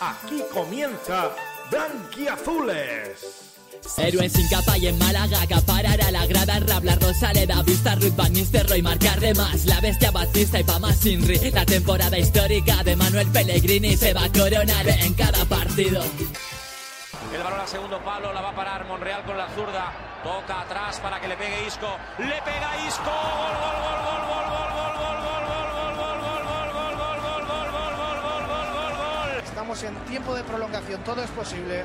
Aquí comienza Blanquiazules. Héroe sin capa y en Málaga acaparará la grada Rabla, Rosaleda, Vista, Ruth Van Nistelrooy marcar de más La bestia Batista y Pama Sinri La temporada histórica de Manuel Pellegrini Se va a coronar en cada partido el balón a segundo palo, la va a parar Monreal con la zurda. Toca atrás para que le pegue Isco. Le pega Isco. Gol, gol, gol, gol, gol, gol, gol, gol, gol, gol, Estamos en tiempo de prolongación, todo es posible.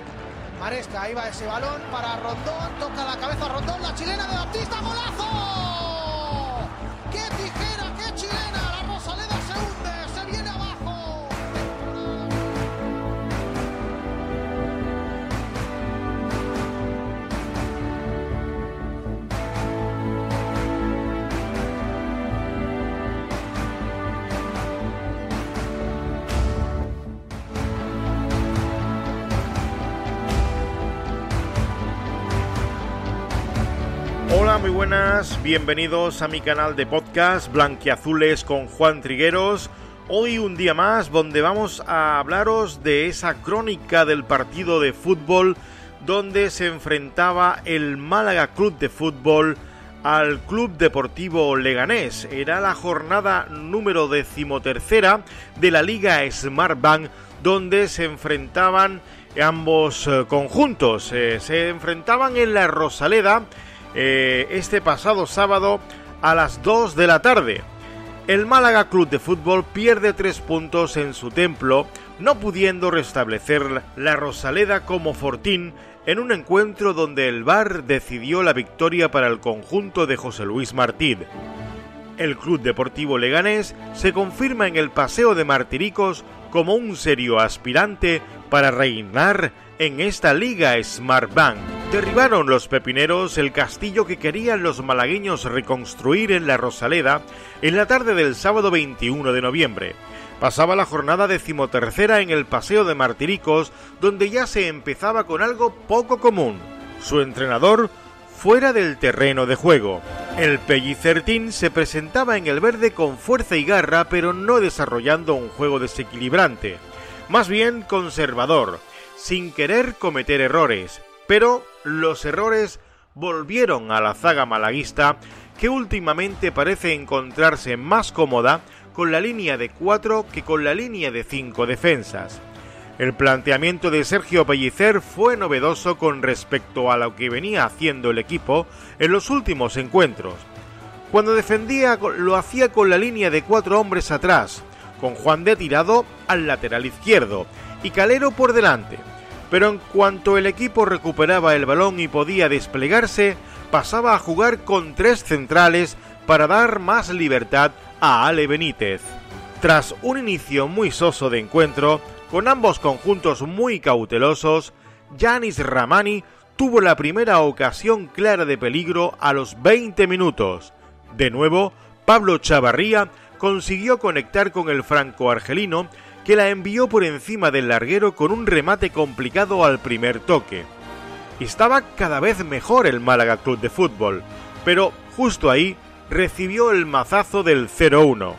Maresca, ahí va ese balón para Rondón, toca la cabeza Rondón, la chilena de Baptista, golazo. Muy buenas, bienvenidos a mi canal de podcast Blanquiazules con Juan Trigueros. Hoy un día más donde vamos a hablaros de esa crónica del partido de fútbol donde se enfrentaba el Málaga Club de Fútbol al Club Deportivo Leganés. Era la jornada número decimotercera de la Liga Smartbank donde se enfrentaban ambos eh, conjuntos. Eh, se enfrentaban en la Rosaleda eh, este pasado sábado a las 2 de la tarde. El Málaga Club de Fútbol pierde tres puntos en su templo, no pudiendo restablecer la Rosaleda como fortín en un encuentro donde el VAR decidió la victoria para el conjunto de José Luis Martín. El Club Deportivo Leganés se confirma en el Paseo de Martiricos como un serio aspirante para reinar en esta liga Smart Bank. Derribaron los pepineros el castillo que querían los malagueños reconstruir en la Rosaleda en la tarde del sábado 21 de noviembre. Pasaba la jornada decimotercera en el Paseo de Martiricos, donde ya se empezaba con algo poco común. Su entrenador fuera del terreno de juego. El Pellicertín se presentaba en el verde con fuerza y garra, pero no desarrollando un juego desequilibrante. Más bien conservador, sin querer cometer errores, pero los errores volvieron a la zaga malaguista que últimamente parece encontrarse más cómoda con la línea de 4 que con la línea de 5 defensas. El planteamiento de Sergio Pellicer fue novedoso con respecto a lo que venía haciendo el equipo en los últimos encuentros. Cuando defendía lo hacía con la línea de cuatro hombres atrás, con Juan de tirado al lateral izquierdo y Calero por delante. Pero en cuanto el equipo recuperaba el balón y podía desplegarse, pasaba a jugar con tres centrales para dar más libertad a Ale Benítez. Tras un inicio muy soso de encuentro, con ambos conjuntos muy cautelosos, Yanis Ramani tuvo la primera ocasión clara de peligro a los 20 minutos. De nuevo, Pablo Chavarría consiguió conectar con el franco-argelino que la envió por encima del larguero con un remate complicado al primer toque. Estaba cada vez mejor el Málaga Club de Fútbol, pero justo ahí recibió el mazazo del 0-1.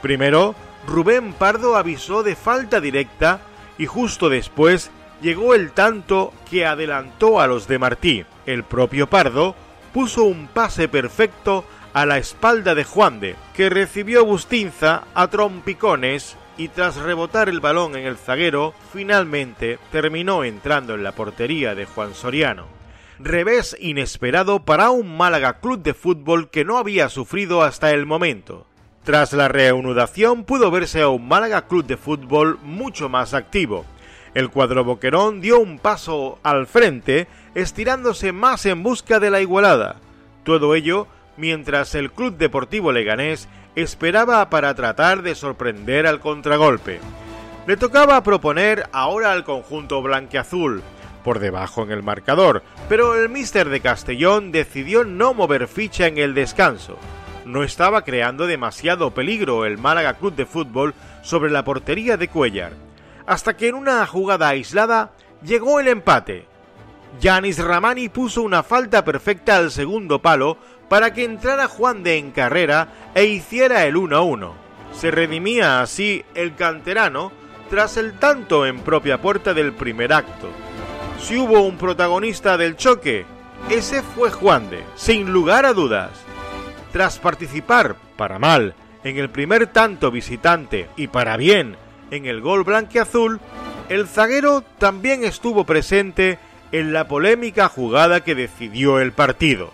Primero, Rubén Pardo avisó de falta directa y justo después llegó el tanto que adelantó a los de Martí. El propio Pardo puso un pase perfecto a la espalda de Juan de, que recibió Bustinza a trompicones y tras rebotar el balón en el zaguero, finalmente terminó entrando en la portería de Juan Soriano. Revés inesperado para un Málaga Club de Fútbol que no había sufrido hasta el momento. Tras la reanudación pudo verse a un Málaga Club de Fútbol mucho más activo. El cuadro boquerón dio un paso al frente, estirándose más en busca de la igualada. Todo ello mientras el Club Deportivo Leganés esperaba para tratar de sorprender al contragolpe. Le tocaba proponer ahora al conjunto blanqueazul, por debajo en el marcador, pero el míster de Castellón decidió no mover ficha en el descanso. no estaba creando demasiado peligro el Málaga Club de Fútbol sobre la portería de Cuellar, hasta que en una jugada aislada llegó el empate. Yanis Ramani puso una falta perfecta al segundo palo para que entrara Juan de en carrera e hiciera el 1-1. Se redimía así el canterano tras el tanto en propia puerta del primer acto. Si hubo un protagonista del choque, ese fue Juan de, sin lugar a dudas. Tras participar, para mal, en el primer tanto visitante y para bien en el gol blanqueazul, el zaguero también estuvo presente en la polémica jugada que decidió el partido.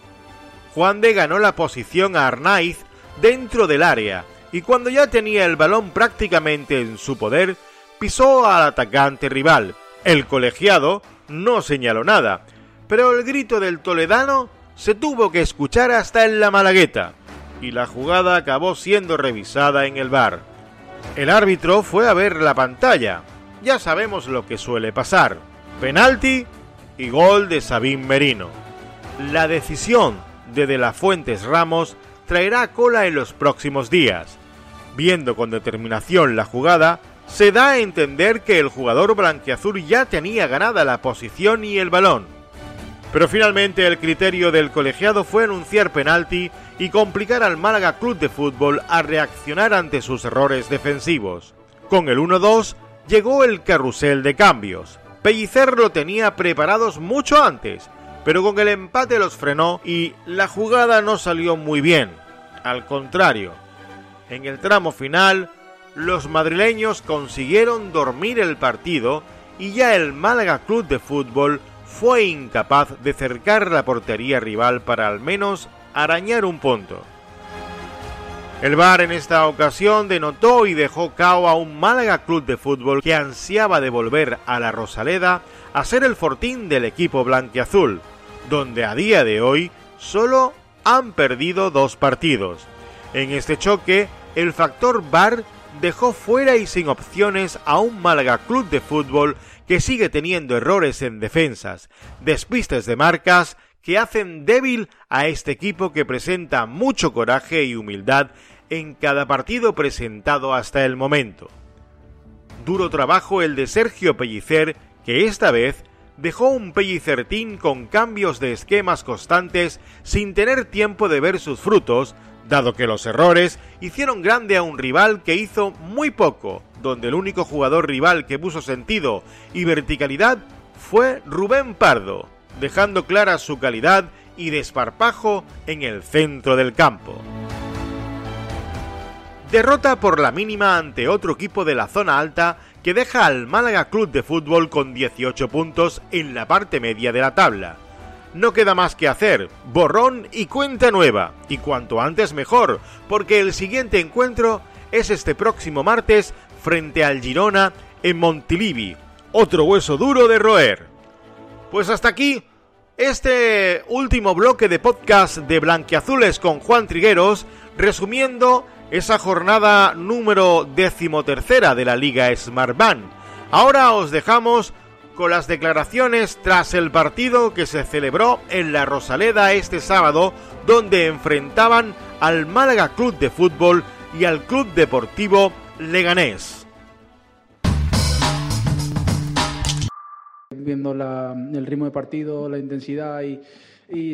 Juan de ganó la posición a Arnaiz dentro del área y cuando ya tenía el balón prácticamente en su poder, pisó al atacante rival. El colegiado no señaló nada, pero el grito del toledano se tuvo que escuchar hasta en la Malagueta, y la jugada acabó siendo revisada en el bar. El árbitro fue a ver la pantalla. Ya sabemos lo que suele pasar. Penalti y gol de Sabín Merino. La decisión de De la Fuentes Ramos traerá cola en los próximos días. Viendo con determinación la jugada, se da a entender que el jugador blanquiazul ya tenía ganada la posición y el balón. Pero finalmente el criterio del colegiado fue anunciar penalti y complicar al Málaga Club de Fútbol a reaccionar ante sus errores defensivos. Con el 1-2 llegó el carrusel de cambios. Pellicer lo tenía preparados mucho antes, pero con el empate los frenó y la jugada no salió muy bien. Al contrario, en el tramo final, los madrileños consiguieron dormir el partido y ya el Málaga Club de Fútbol fue incapaz de cercar la portería rival para al menos arañar un punto. El VAR en esta ocasión denotó y dejó cao a un Málaga Club de Fútbol que ansiaba devolver a la Rosaleda a ser el fortín del equipo blanquiazul, donde a día de hoy solo han perdido dos partidos. En este choque, el factor VAR dejó fuera y sin opciones a un Málaga Club de Fútbol que sigue teniendo errores en defensas, despistes de marcas que hacen débil a este equipo que presenta mucho coraje y humildad en cada partido presentado hasta el momento. Duro trabajo el de Sergio Pellicer, que esta vez dejó un Pellicertín con cambios de esquemas constantes sin tener tiempo de ver sus frutos, dado que los errores hicieron grande a un rival que hizo muy poco, donde el único jugador rival que puso sentido y verticalidad fue Rubén Pardo, dejando clara su calidad y desparpajo en el centro del campo. Derrota por la mínima ante otro equipo de la zona alta que deja al Málaga Club de Fútbol con 18 puntos en la parte media de la tabla no queda más que hacer, borrón y cuenta nueva, y cuanto antes mejor, porque el siguiente encuentro es este próximo martes frente al Girona en Montilivi, otro hueso duro de roer. Pues hasta aquí este último bloque de podcast de Blanquiazules con Juan Trigueros, resumiendo esa jornada número decimotercera de la Liga Smartbank. Ahora os dejamos con las declaraciones tras el partido que se celebró en la Rosaleda este sábado, donde enfrentaban al Málaga Club de Fútbol y al Club Deportivo Leganés. Viendo el ritmo de partido, la intensidad y,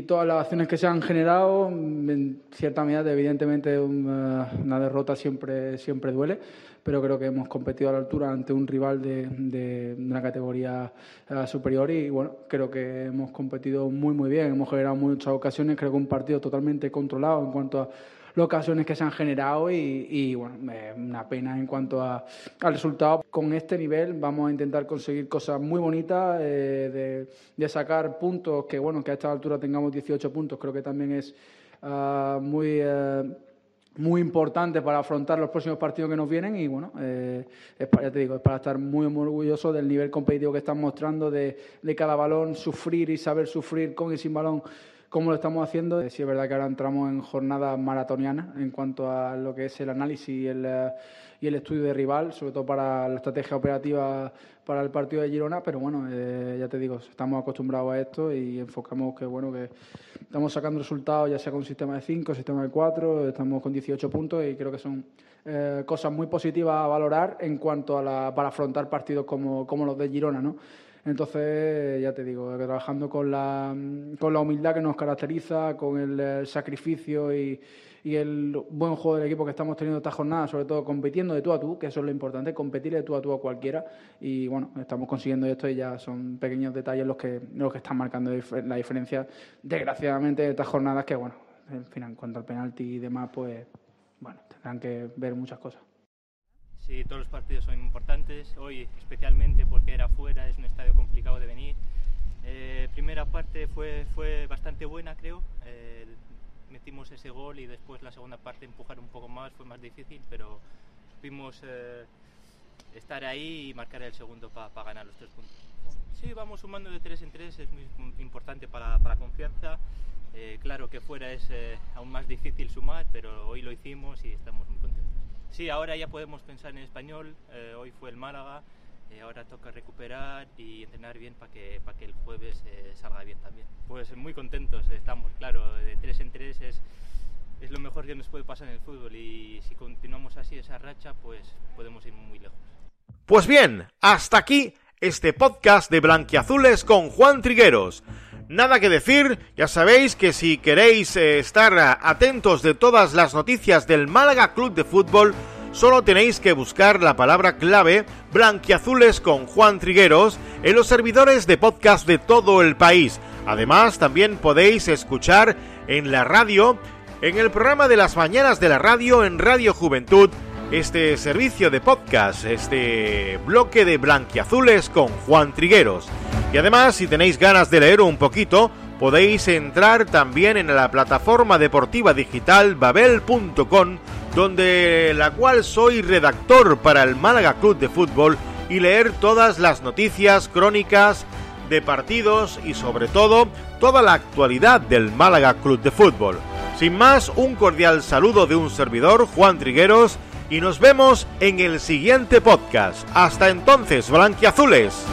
todas las acciones que se han generado, en cierta medida, evidentemente, una, una derrota siempre, siempre duele pero creo que hemos competido a la altura ante un rival de, de una categoría eh, superior y bueno, creo que hemos competido muy muy bien, hemos generado muchas ocasiones, creo que un partido totalmente controlado en cuanto a las ocasiones que se han generado y, bueno, una pena en cuanto a, al resultado. Con este nivel vamos a intentar conseguir cosas muy bonitas, eh, de, sacar puntos, que bueno, que a esta altura tengamos 18 puntos, creo que también es ah, muy... Eh, muy importante para afrontar los próximos partidos que nos vienen y bueno, eh, es para, ya te digo, es para estar muy, orgulloso del nivel competitivo que están mostrando, de, de, cada balón, sufrir y saber sufrir con y sin balón cómo lo estamos haciendo. Sí es verdad que ahora entramos en jornada maratoniana en cuanto a lo que es el análisis y el, eh, y el estudio de rival, sobre todo para la estrategia operativa para el partido de Girona, pero bueno, eh, ya te digo, estamos acostumbrados a esto y enfocamos que bueno que estamos sacando resultados ya sea con un sistema de 5, sistema de 4, estamos con 18 puntos y creo que son eh, cosas muy positivas a valorar en cuanto a la, para afrontar partidos como, como los de Girona, ¿no? Entonces, ya te digo, trabajando con la, con la humildad que nos caracteriza, con el, sacrificio y, y, el buen juego del equipo que estamos teniendo esta jornada, sobre todo compitiendo de tú a tú, que eso es lo importante, competir de tú a tú a cualquiera. Y bueno, estamos consiguiendo esto y ya son pequeños detalles los que, los que están marcando la diferencia, desgraciadamente, de estas jornadas que, bueno, en fin, en cuanto al penalti y demás, pues, bueno, tendrán que ver muchas cosas. Sí, todos los partidos son importantes, hoy especialmente porque era fuera, es un estadio complicado de venir. Eh, primera parte fue, fue bastante buena, creo. Eh, metimos ese gol y después la segunda parte empujar un poco más, fue más difícil, pero supimos eh, estar ahí y marcar el segundo para ganar los tres puntos. Sí, vamos sumando de tres en tres, es muy importante para, para la confianza. Eh, claro que fuera es aún más difícil sumar, pero hoy lo hicimos y estamos muy contentos. Sí, ahora ya podemos pensar en español. Eh, hoy fue el Málaga. Eh, ahora toca recuperar y entrenar bien para que, para que el jueves eh, salga bien también. Pues muy contentos estamos, claro. De tres en tres es, es lo mejor que nos puede pasar en el fútbol y si continuamos así esa racha, pues podemos ir muy lejos. Pues bien, hasta aquí este podcast de Blanquiazules con Juan Trigueros. Nada que decir, ya sabéis que si queréis eh, estar atentos de todas las noticias del Málaga Club de Fútbol, solo tenéis que buscar la palabra clave Blanquiazules con Juan Trigueros en los servidores de podcast de todo el país. Además, también podéis escuchar en la radio, en el programa de las mañanas de la radio en Radio Juventud, este servicio de podcast, este bloque de Blanquiazules con Juan Trigueros. Y además, si tenéis ganas de leer un poquito, podéis entrar también en la plataforma deportiva digital babel.com, donde la cual soy redactor para el Málaga Club de Fútbol y leer todas las noticias, crónicas de partidos y sobre todo toda la actualidad del Málaga Club de Fútbol. Sin más, un cordial saludo de un servidor, Juan Trigueros, y nos vemos en el siguiente podcast. Hasta entonces, blanquiazules.